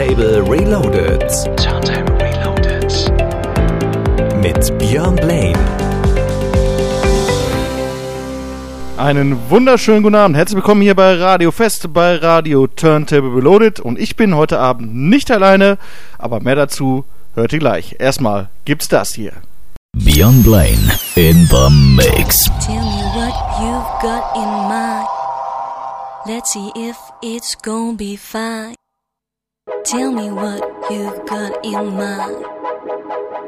Turntable Reloaded. Turntable Reloaded. Mit Björn Blaine. Einen wunderschönen guten Abend. Herzlich willkommen hier bei Radio Fest, bei Radio Turntable Reloaded. Und ich bin heute Abend nicht alleine, aber mehr dazu hört ihr gleich. Erstmal gibt's das hier. Björn Blaine in the mix. Tell me what you've got in mind. Let's see if it's gonna be fine. Tell me what you've got in mind.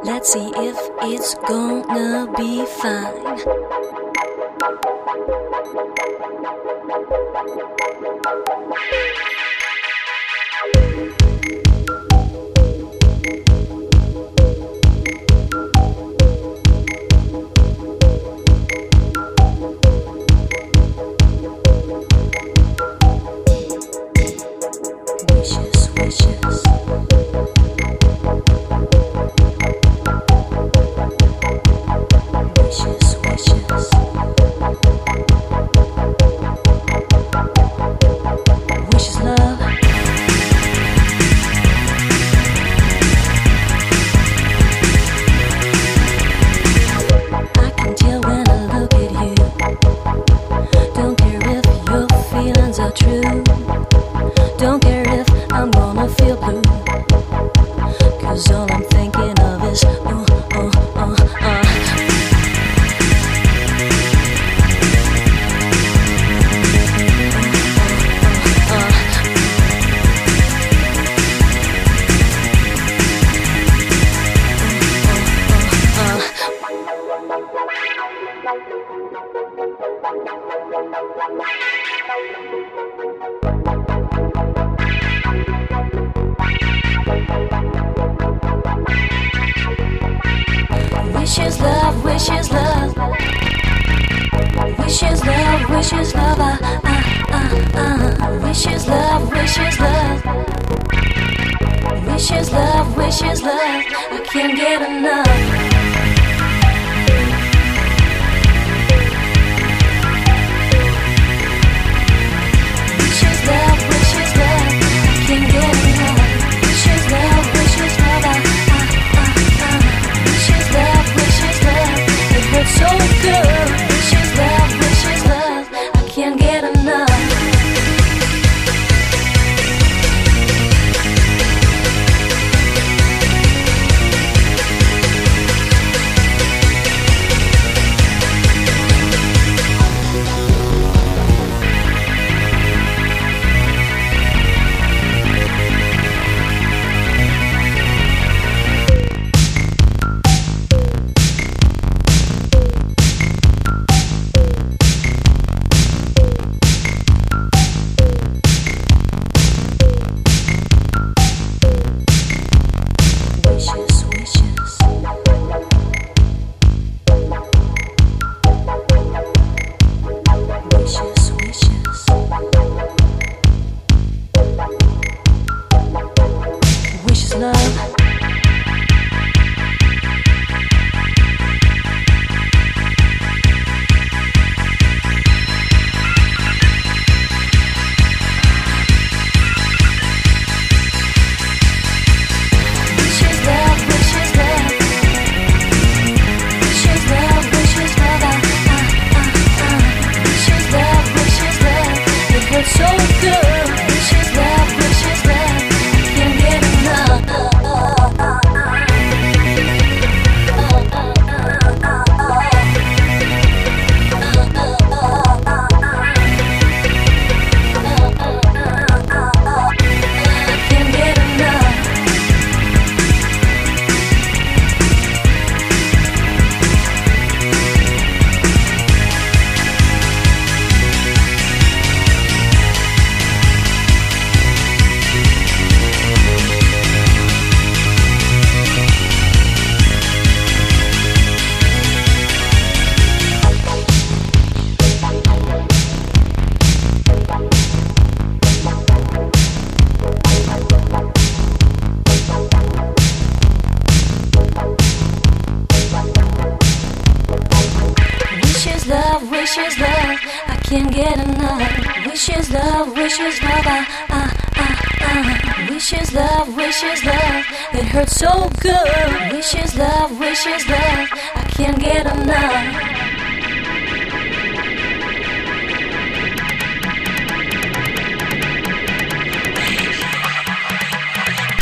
Let's see if it's gonna be fine. vibration.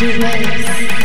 Do Erase.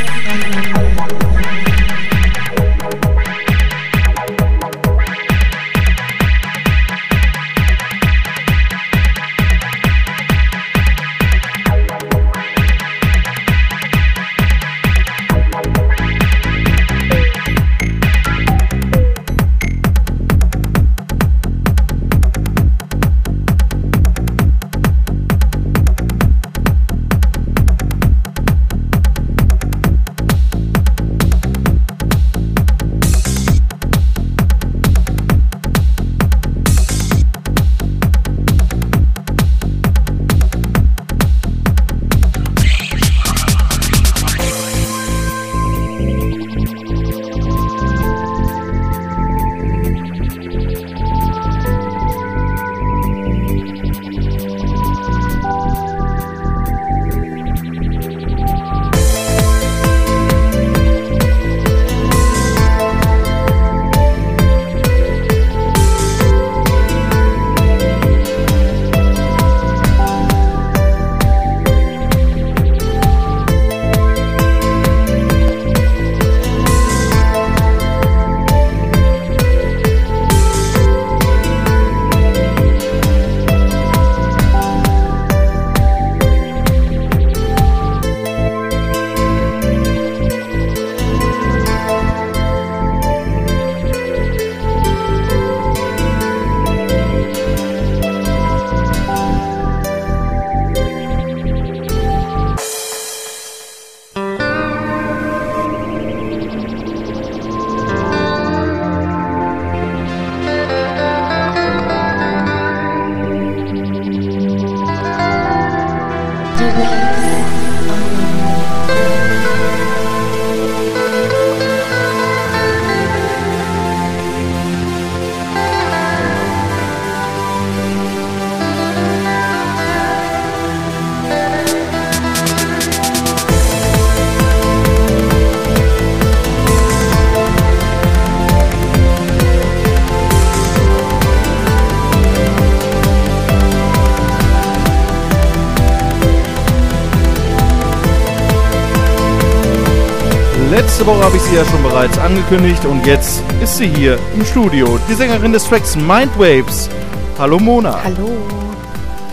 Angekündigt und jetzt ist sie hier im Studio. Die Sängerin des Tracks Mindwaves. Hallo Mona. Hallo.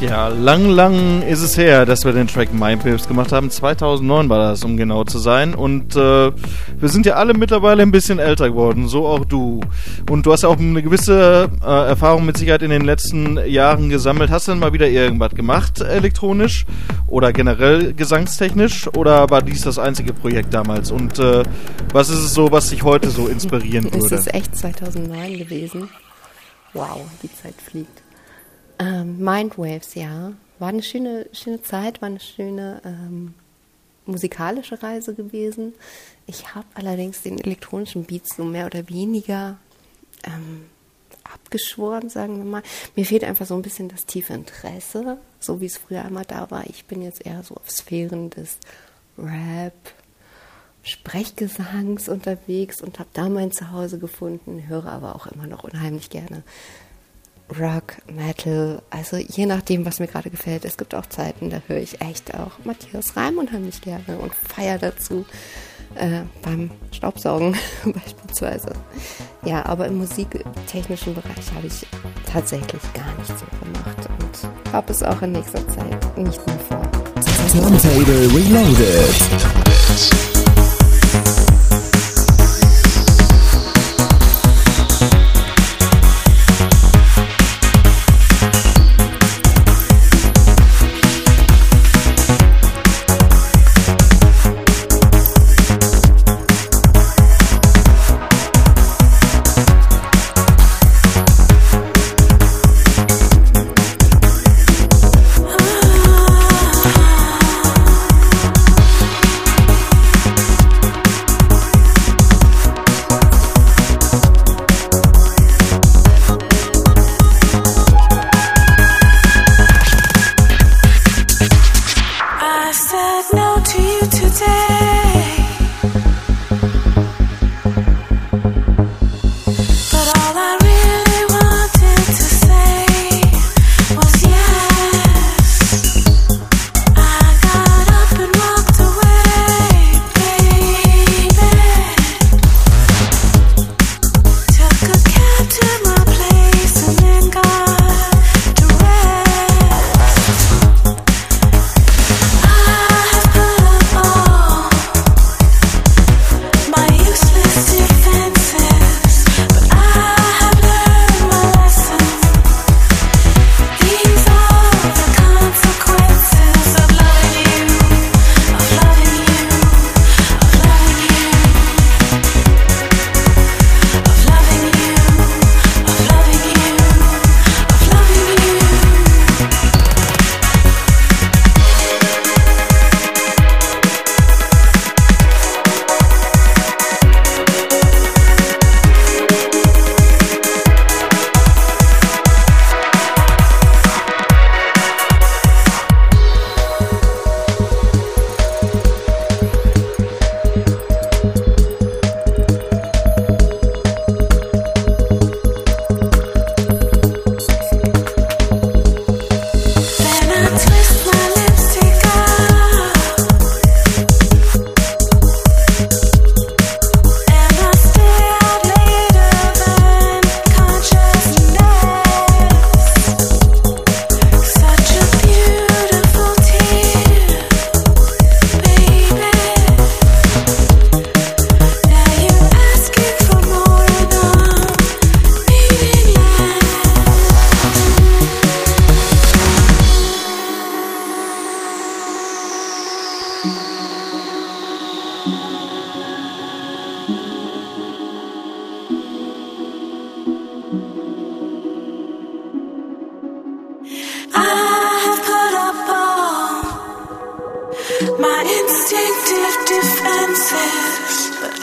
Ja, lang, lang ist es her, dass wir den Track Mindwaves gemacht haben. 2009 war das, um genau zu sein. Und äh, wir sind ja alle mittlerweile ein bisschen älter geworden, so auch du. Und du hast ja auch eine gewisse äh, Erfahrung mit Sicherheit in den letzten Jahren gesammelt. Hast du denn mal wieder irgendwas gemacht, elektronisch oder generell gesangstechnisch? Oder war dies das einzige Projekt damals? Und äh, was ist es so, was dich heute so inspirieren Es würde? ist echt 2009 gewesen. Wow, die Zeit fliegt. Ähm, Mindwaves, ja. War eine schöne, schöne Zeit, war eine schöne ähm, musikalische Reise gewesen. Ich habe allerdings den elektronischen Beat so mehr oder weniger ähm, abgeschworen, sagen wir mal. Mir fehlt einfach so ein bisschen das tiefe Interesse, so wie es früher einmal da war. Ich bin jetzt eher so auf Sphären des Rap, Sprechgesangs unterwegs und habe da mein Zuhause gefunden, höre aber auch immer noch unheimlich gerne Rock, Metal, also je nachdem, was mir gerade gefällt. Es gibt auch Zeiten, da höre ich echt auch Matthias Reim unheimlich gerne und feiere dazu äh, beim Staubsaugen beispielsweise. Ja, aber im musiktechnischen Bereich habe ich tatsächlich gar nichts so gemacht und habe es auch in nächster Zeit nicht mehr vor. Turntable Reloaded.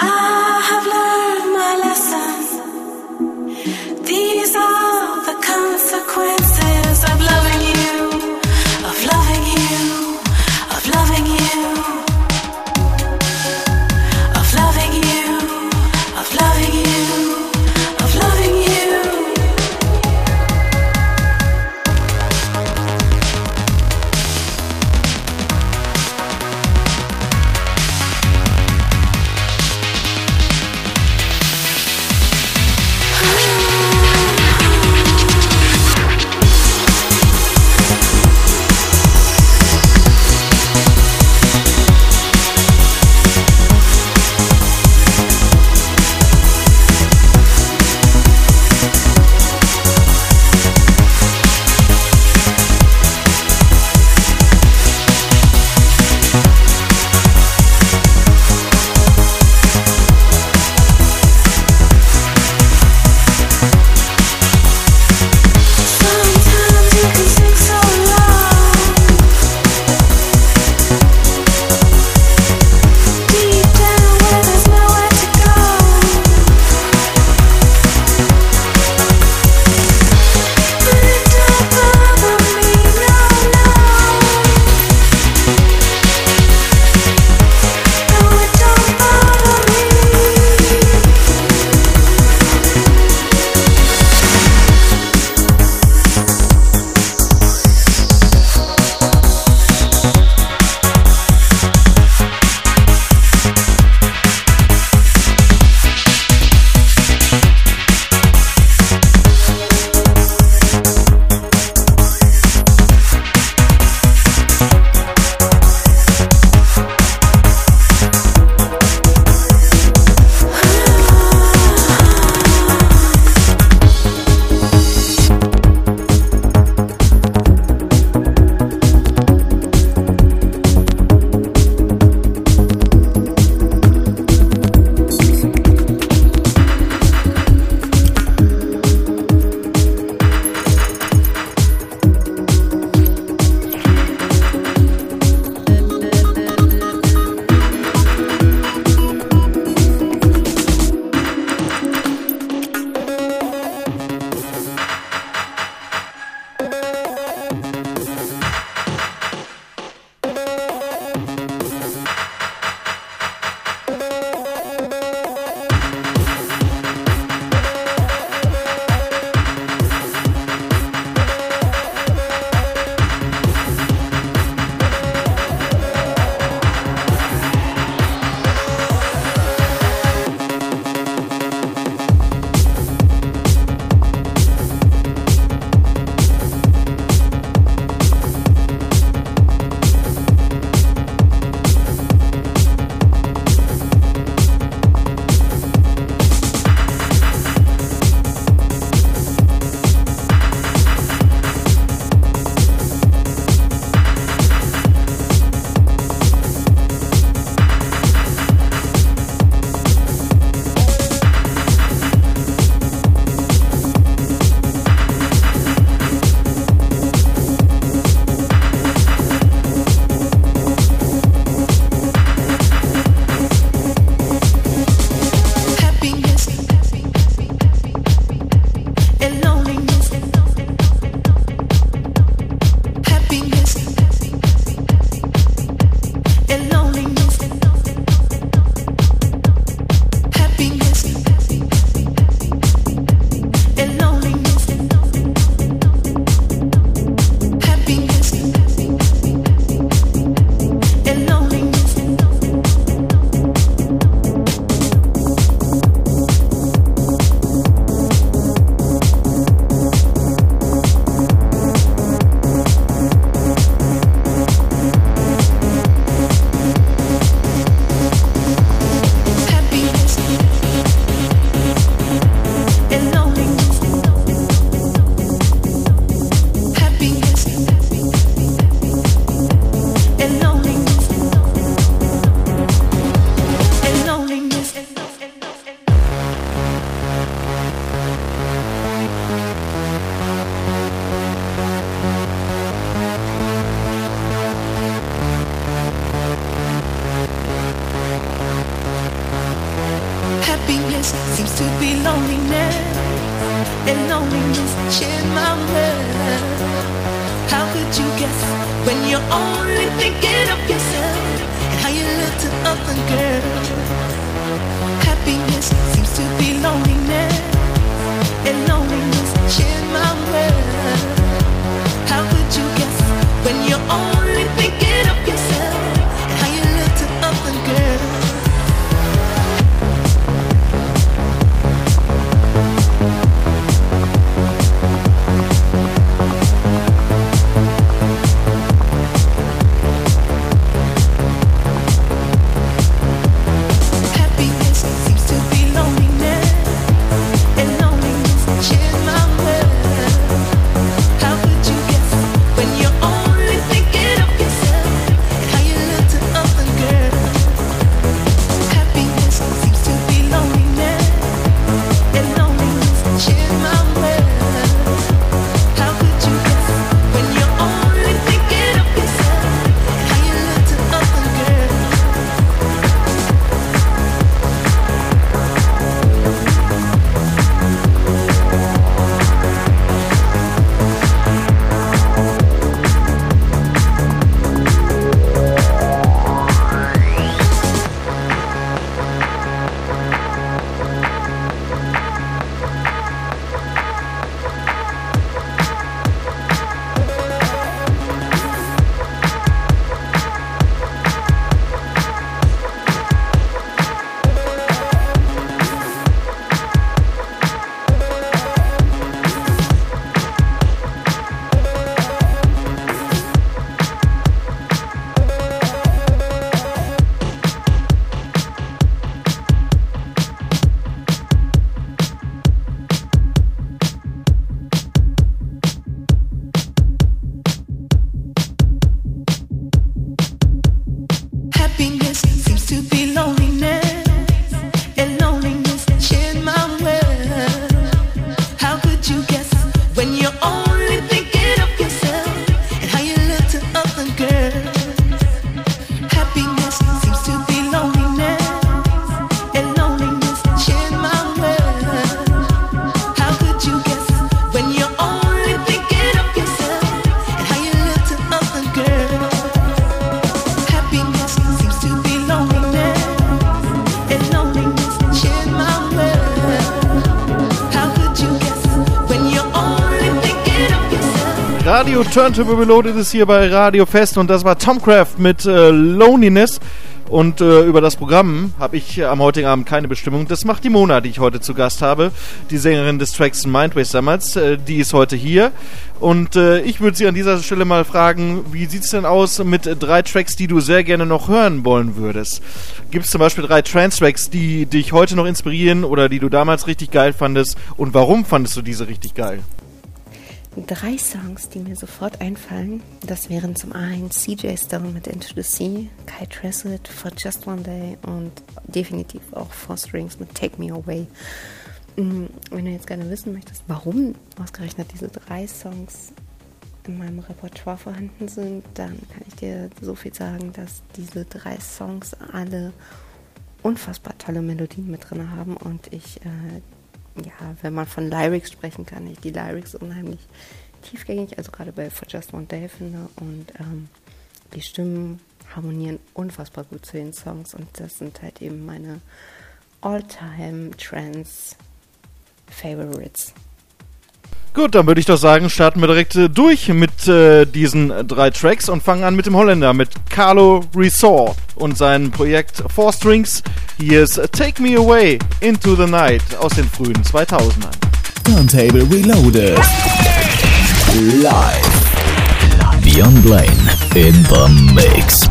I in my world. Turntable Reloaded ist hier bei Radio Fest und das war Tomcraft mit äh, Loneliness. Und äh, über das Programm habe ich am heutigen Abend keine Bestimmung. Das macht die Mona, die ich heute zu Gast habe. Die Sängerin des Tracks Mindways damals. Äh, die ist heute hier. Und äh, ich würde sie an dieser Stelle mal fragen, wie sieht's denn aus mit drei Tracks, die du sehr gerne noch hören wollen würdest? Gibt es zum Beispiel drei Trance-Tracks, die dich heute noch inspirieren oder die du damals richtig geil fandest? Und warum fandest du diese richtig geil? Drei Songs, die mir sofort einfallen, das wären zum einen CJ Stone mit Into the Sea, Kai Tressett for Just One Day und definitiv auch Four Strings mit Take Me Away. Mm, Wenn du jetzt gerne wissen möchtest, warum ausgerechnet diese drei Songs in meinem Repertoire vorhanden sind, dann kann ich dir so viel sagen, dass diese drei Songs alle unfassbar tolle Melodien mit drin haben und ich äh, ja, wenn man von Lyrics sprechen kann, ich die Lyrics unheimlich tiefgängig, also gerade bei For Just One Day finde und ähm, die Stimmen harmonieren unfassbar gut zu den Songs und das sind halt eben meine All-Time Trance Favorites. Gut, dann würde ich doch sagen, starten wir direkt äh, durch mit äh, diesen drei Tracks und fangen an mit dem Holländer, mit Carlo Resort und seinem Projekt Four Strings. Hier ist Take Me Away Into the Night aus den frühen 2000ern. Turntable Reloaded. Live. Beyond Blaine in the mix.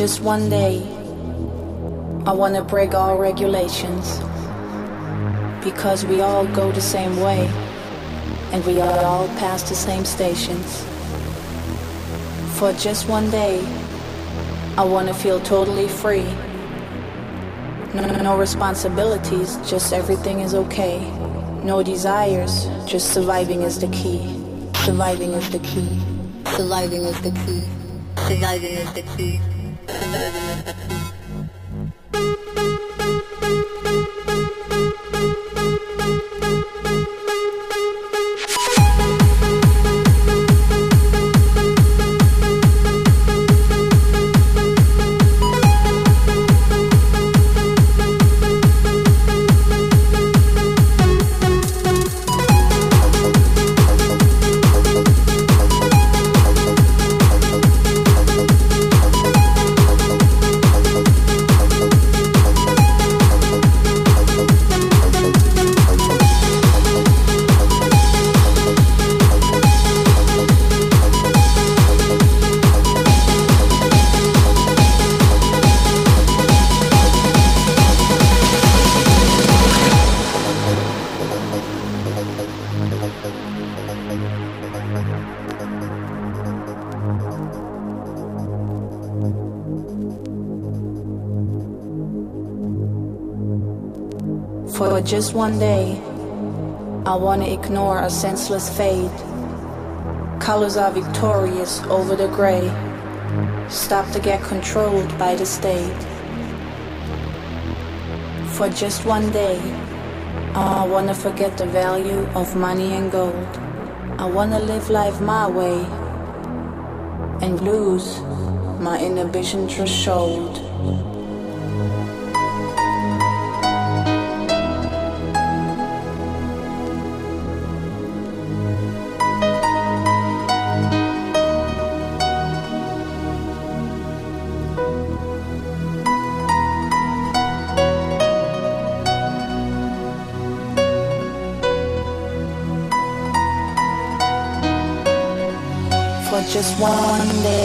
Just one day, I want to break all regulations. Because we all go the same way, and we all pass the same stations. For just one day, I want to feel totally free. No, no responsibilities, just everything is okay. No desires, just surviving is the key. Surviving is the key. Surviving is the key. Surviving is the key da da da just one day, I want to ignore a senseless fade. Colors are victorious over the gray. Stop to get controlled by the state. For just one day, oh, I want to forget the value of money and gold. I want to live life my way and lose my inhibition threshold. Just one day.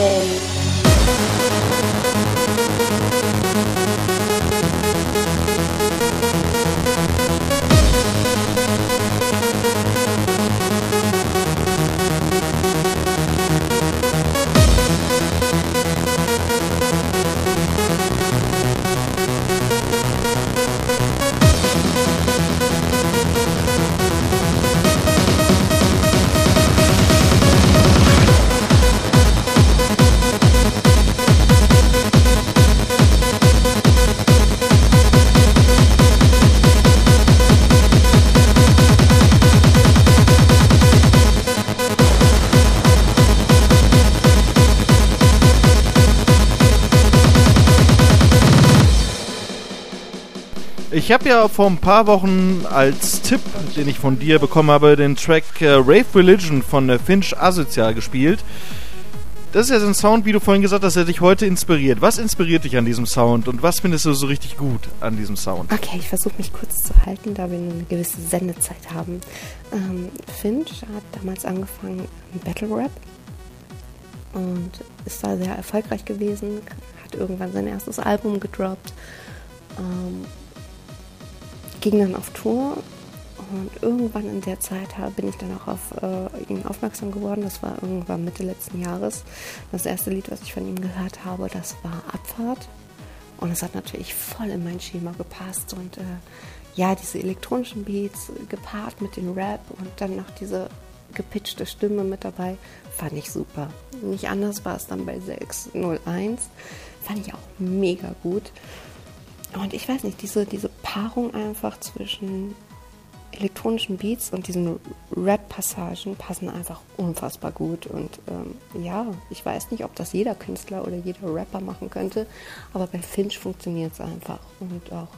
Ich habe ja vor ein paar Wochen als Tipp, den ich von dir bekommen habe, den Track äh, Rave Religion von äh, Finch Asozial gespielt. Das ist ja so ein Sound, wie du vorhin gesagt hast, der dich heute inspiriert. Was inspiriert dich an diesem Sound und was findest du so richtig gut an diesem Sound? Okay, ich versuche mich kurz zu halten, da wir eine gewisse Sendezeit haben. Ähm, Finch hat damals angefangen mit Battle Rap und ist da sehr erfolgreich gewesen, hat irgendwann sein erstes Album gedroppt, ähm, ging dann auf Tour und irgendwann in der Zeit bin ich dann auch auf äh, ihn aufmerksam geworden. Das war irgendwann Mitte letzten Jahres. Das erste Lied, was ich von ihm gehört habe, das war Abfahrt. Und es hat natürlich voll in mein Schema gepasst. Und äh, ja, diese elektronischen Beats gepaart mit dem Rap und dann noch diese gepitchte Stimme mit dabei, fand ich super. Nicht anders war es dann bei 601. Fand ich auch mega gut. Und ich weiß nicht, diese, diese Paarung einfach zwischen elektronischen Beats und diesen Rap-Passagen passen einfach unfassbar gut. Und ähm, ja, ich weiß nicht, ob das jeder Künstler oder jeder Rapper machen könnte, aber bei Finch funktioniert es einfach. Und auch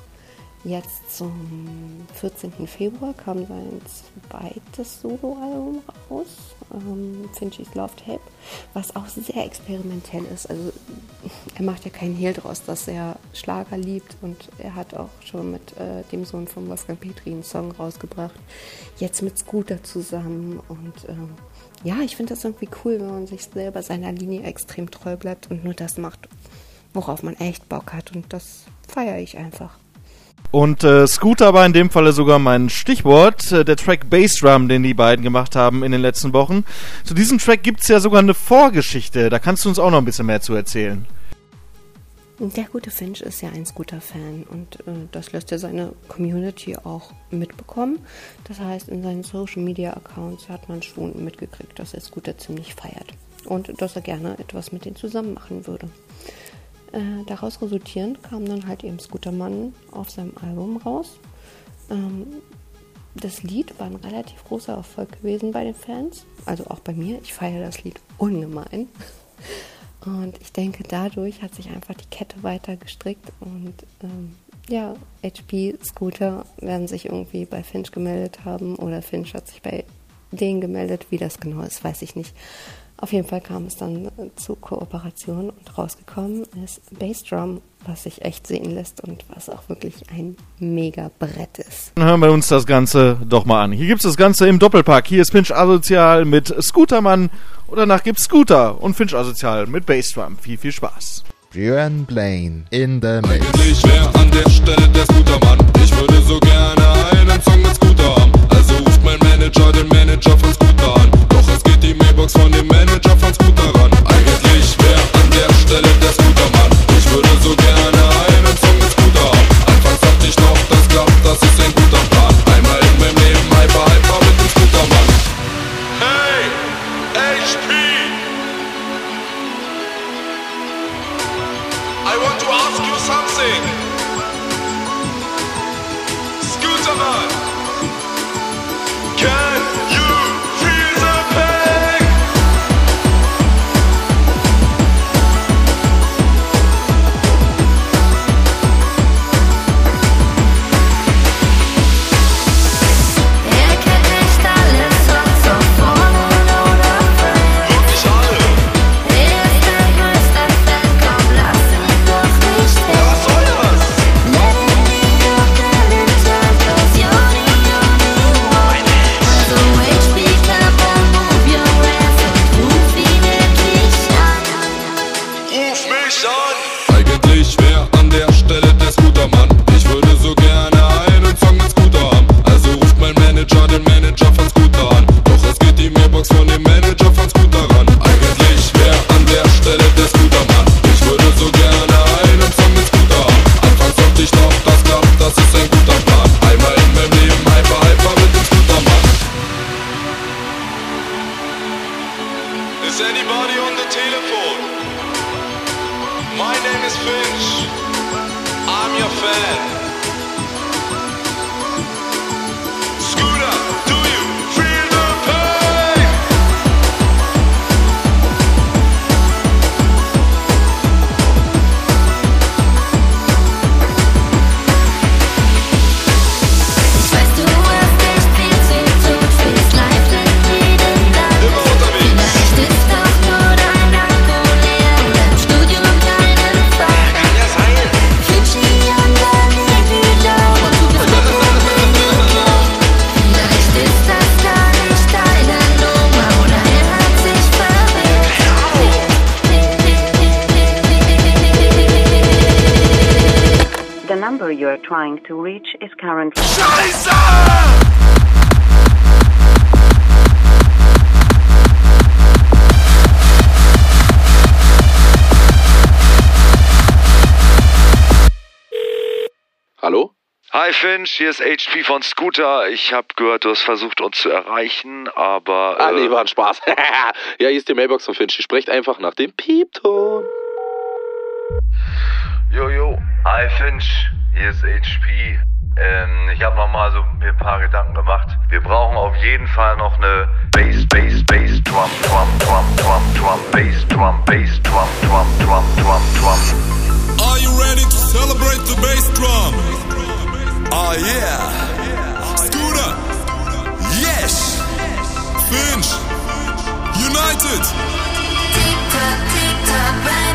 jetzt zum 14. Februar kam sein zweites Soloalbum raus, ähm, Finch's Love Tape, was auch sehr experimentell ist. Also er macht ja keinen Hehl draus, dass er Schlager liebt und er hat auch schon mit äh, dem Sohn von Wolfgang Petri einen Song rausgebracht. Jetzt mit Scooter zusammen und ähm, ja, ich finde das irgendwie cool, wenn man sich selber seiner Linie extrem treu bleibt und nur das macht, worauf man echt Bock hat. Und das feiere ich einfach. Und äh, Scooter war in dem Falle sogar mein Stichwort, äh, der Track Bassdrum, den die beiden gemacht haben in den letzten Wochen. Zu diesem Track gibt's ja sogar eine Vorgeschichte, da kannst du uns auch noch ein bisschen mehr zu erzählen. Der gute Finch ist ja ein Scooter-Fan und äh, das lässt er seine Community auch mitbekommen. Das heißt, in seinen Social-Media-Accounts hat man schon mitgekriegt, dass er Scooter ziemlich feiert und dass er gerne etwas mit denen zusammen machen würde. Äh, daraus resultierend kam dann halt eben Scootermann auf seinem Album raus. Ähm, das Lied war ein relativ großer Erfolg gewesen bei den Fans, also auch bei mir. Ich feiere das Lied ungemein. Und ich denke, dadurch hat sich einfach die Kette weiter gestrickt und ähm, ja, HP Scooter werden sich irgendwie bei Finch gemeldet haben oder Finch hat sich bei denen gemeldet. Wie das genau ist, weiß ich nicht. Auf jeden Fall kam es dann zu Kooperation und rausgekommen ist Bassdrum, was sich echt sehen lässt und was auch wirklich ein mega Brett ist. Dann hören wir uns das Ganze doch mal an. Hier gibt's das Ganze im Doppelpack. Hier ist Finch Asozial mit Scootermann und danach gibt's Scooter und Finch Asozial mit Bassdrum. Viel, viel Spaß. Björn Blaine in the mix. Eigentlich wär an der Stelle der Scootermann. Ich würde so gerne einen Song mit Scooter haben. Also ruft mein Manager den Manager von Scooter an. Die Mailbox von dem Manager von Scooter ran. Eigentlich trying to reach is currently. Scheiße! Hallo? Hi Finch, hier ist HP von Scooter. Ich habe gehört, du hast versucht, uns zu erreichen, aber. Ah, äh, nee, war ein Spaß. ja, hier ist die Mailbox von Finch. Sprecht einfach nach dem Piepton. Jojo, hi Finch, hier ist HP. Ähm, ich habe nochmal so mir ein paar Gedanken gemacht. Wir brauchen auf jeden Fall noch eine Bass, Bass, Bass, Drum, Drum, Drum, Drum, Drum, Bass, Drum, Bass, Drum, Drum, Drum, Drum, Drum. Are you ready to celebrate the bass drum? Oh yeah. Scooter. Yes. Finch. United. Tick tock, tick tock,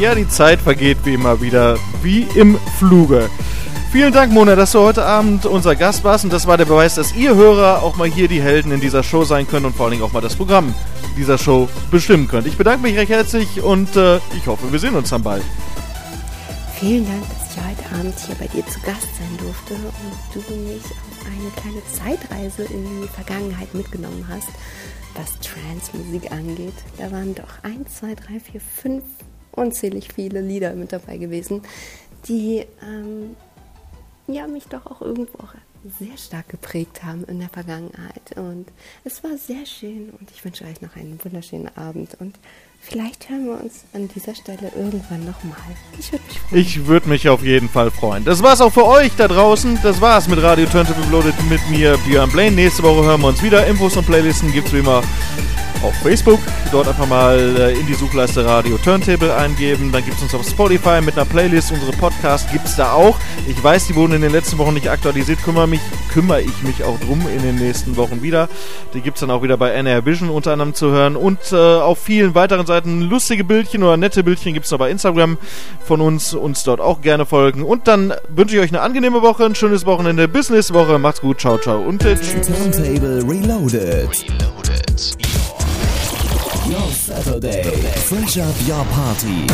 Ja, die Zeit vergeht wie immer wieder, wie im Fluge. Vielen Dank, Mona, dass du heute Abend unser Gast warst und das war der Beweis, dass ihr Hörer auch mal hier die Helden in dieser Show sein könnt und vor allen Dingen auch mal das Programm dieser Show bestimmen könnt. Ich bedanke mich recht herzlich und äh, ich hoffe, wir sehen uns dann bald. Vielen Dank, dass ich heute Abend hier bei dir zu Gast sein durfte und du mich auf eine kleine Zeitreise in die Vergangenheit mitgenommen hast, was Trance-Musik angeht. Da waren doch 1, 2, 3, 4, 5 unzählig viele Lieder mit dabei gewesen, die ähm, ja, mich doch auch irgendwo auch sehr stark geprägt haben in der Vergangenheit. Und es war sehr schön und ich wünsche euch noch einen wunderschönen Abend und vielleicht hören wir uns an dieser Stelle irgendwann nochmal. Ich würde mich freuen. Mich auf jeden Fall freuen. Das war's auch für euch da draußen. Das war's mit Radio Turntable Reloaded mit mir, Björn Blaine. Nächste Woche hören wir uns wieder. Infos und Playlisten gibt's wie immer auf Facebook. Dort einfach mal äh, in die Suchleiste Radio Turntable eingeben. Dann gibt's uns auf Spotify mit einer Playlist. Unsere Podcasts gibt's da auch. Ich weiß, die wurden in den letzten Wochen nicht aktualisiert. Kümmere, mich, kümmere ich mich auch drum in den nächsten Wochen wieder. Die gibt's dann auch wieder bei NR Vision unter anderem zu hören. Und äh, auf vielen weiteren Seiten lustige Bildchen oder nette Bildchen gibt's noch bei Instagram von uns. Uns dort auch gerne folgen. Und dann wünsche ich euch eine angenehme Woche, ein schönes Wochenende. Bis nächste Woche. Macht's gut. Ciao, ciao und tschüss. Turntable Reloaded. Your Saturday. Fresh up your party.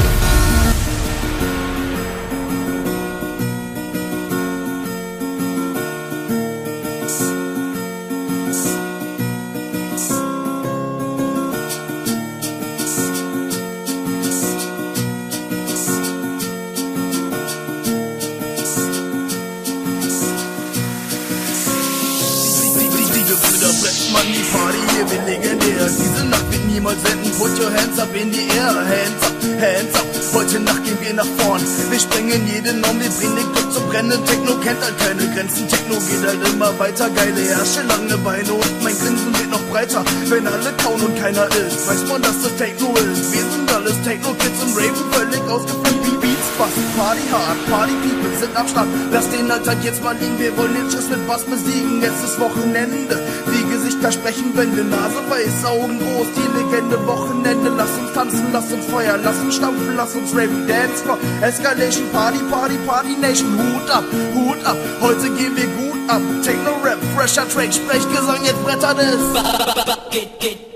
Nacht wird niemals enden. Put your hands up in die Air. Hands up, hands up. Heute Nacht gehen wir nach vorn. Wir sprengen jeden Norm, wir bringen den Club zum Brennen. Techno kennt halt keine Grenzen. Techno geht halt immer weiter. Geile Herrsche, lange Beine und mein Grinsen wird noch breiter. Wenn alle kauen und keiner ist, weiß man, dass das Techno ist. Wir alles Techno-Kids und Raven völlig ausgeflippt. wie Beats, Bass, Party hard, Party People sind am Start. Lass den Alltag jetzt mal liegen, wir wollen den Schuss mit Bass besiegen. Es ist Wochenende, die Gesichter sprechen Wände, Nase weiß, Augen groß, die Legende Wochenende. Lass uns tanzen, lass uns feuern, lass uns stampfen, lass uns raven, Dance Floor, Escalation, Party, Party, Party Nation. Hut ab, Hut ab, heute gehen wir gut ab. Techno Rap, fresher Track, Sprechgesang, jetzt brettert es. Lasst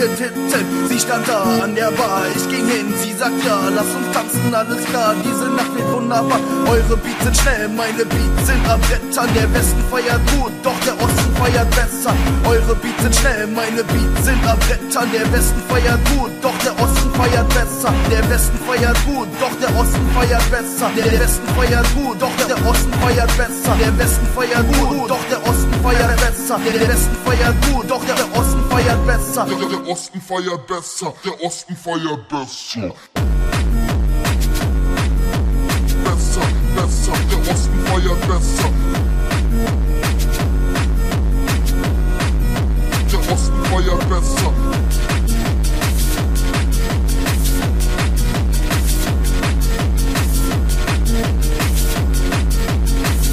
content Titten. Sie stand da an der Bar, ich ging hin, sie sagt ja, lass uns tanzen, alles klar. Diese Nacht wird wunderbar. Eure Beats sind schnell, meine Beats sind am Brettern. Der Westen feiert gut, doch der Osten feiert besser. Eure Beats sind schnell, meine Beats sind am Brettern. Der Westen feiert gut, doch der Osten feiert besser. Der Westen feiert gut, doch der Osten feiert besser. Der Westen feiert gut, doch der Osten feiert besser. Der Westen feiert gut, doch der Osten feiert besser. Der Westen feiert gut, doch der Osten feiert besser. Der, Osten feiert besser, der Osten feiert besser. Besser, besser, der Osten feiert besser. Der Osten feiert besser.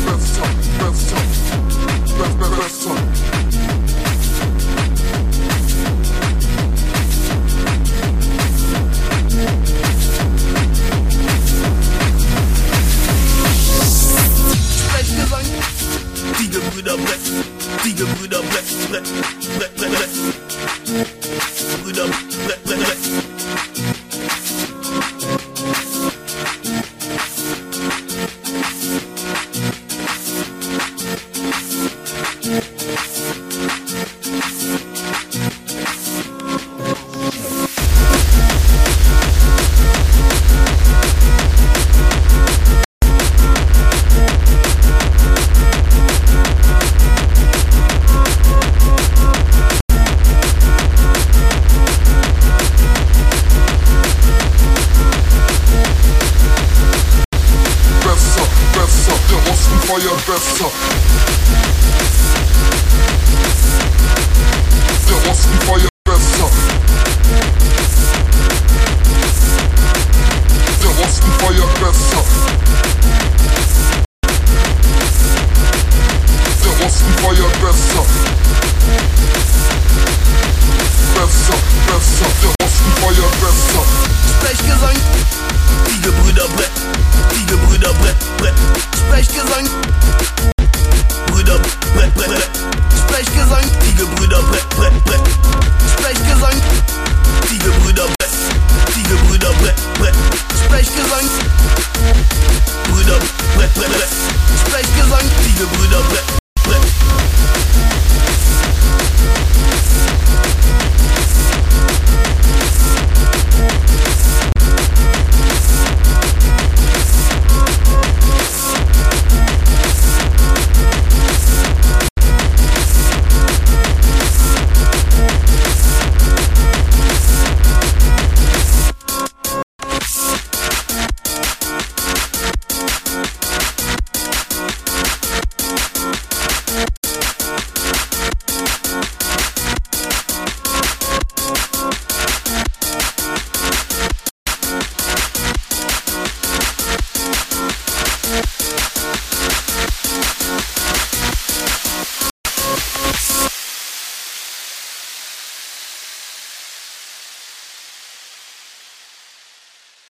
Besser, besser, be- be- besser. Die Gebrüder Brett, die Gebrüder Brett, Brett, Brett, Brett, Brett. Brüder der Osten feiert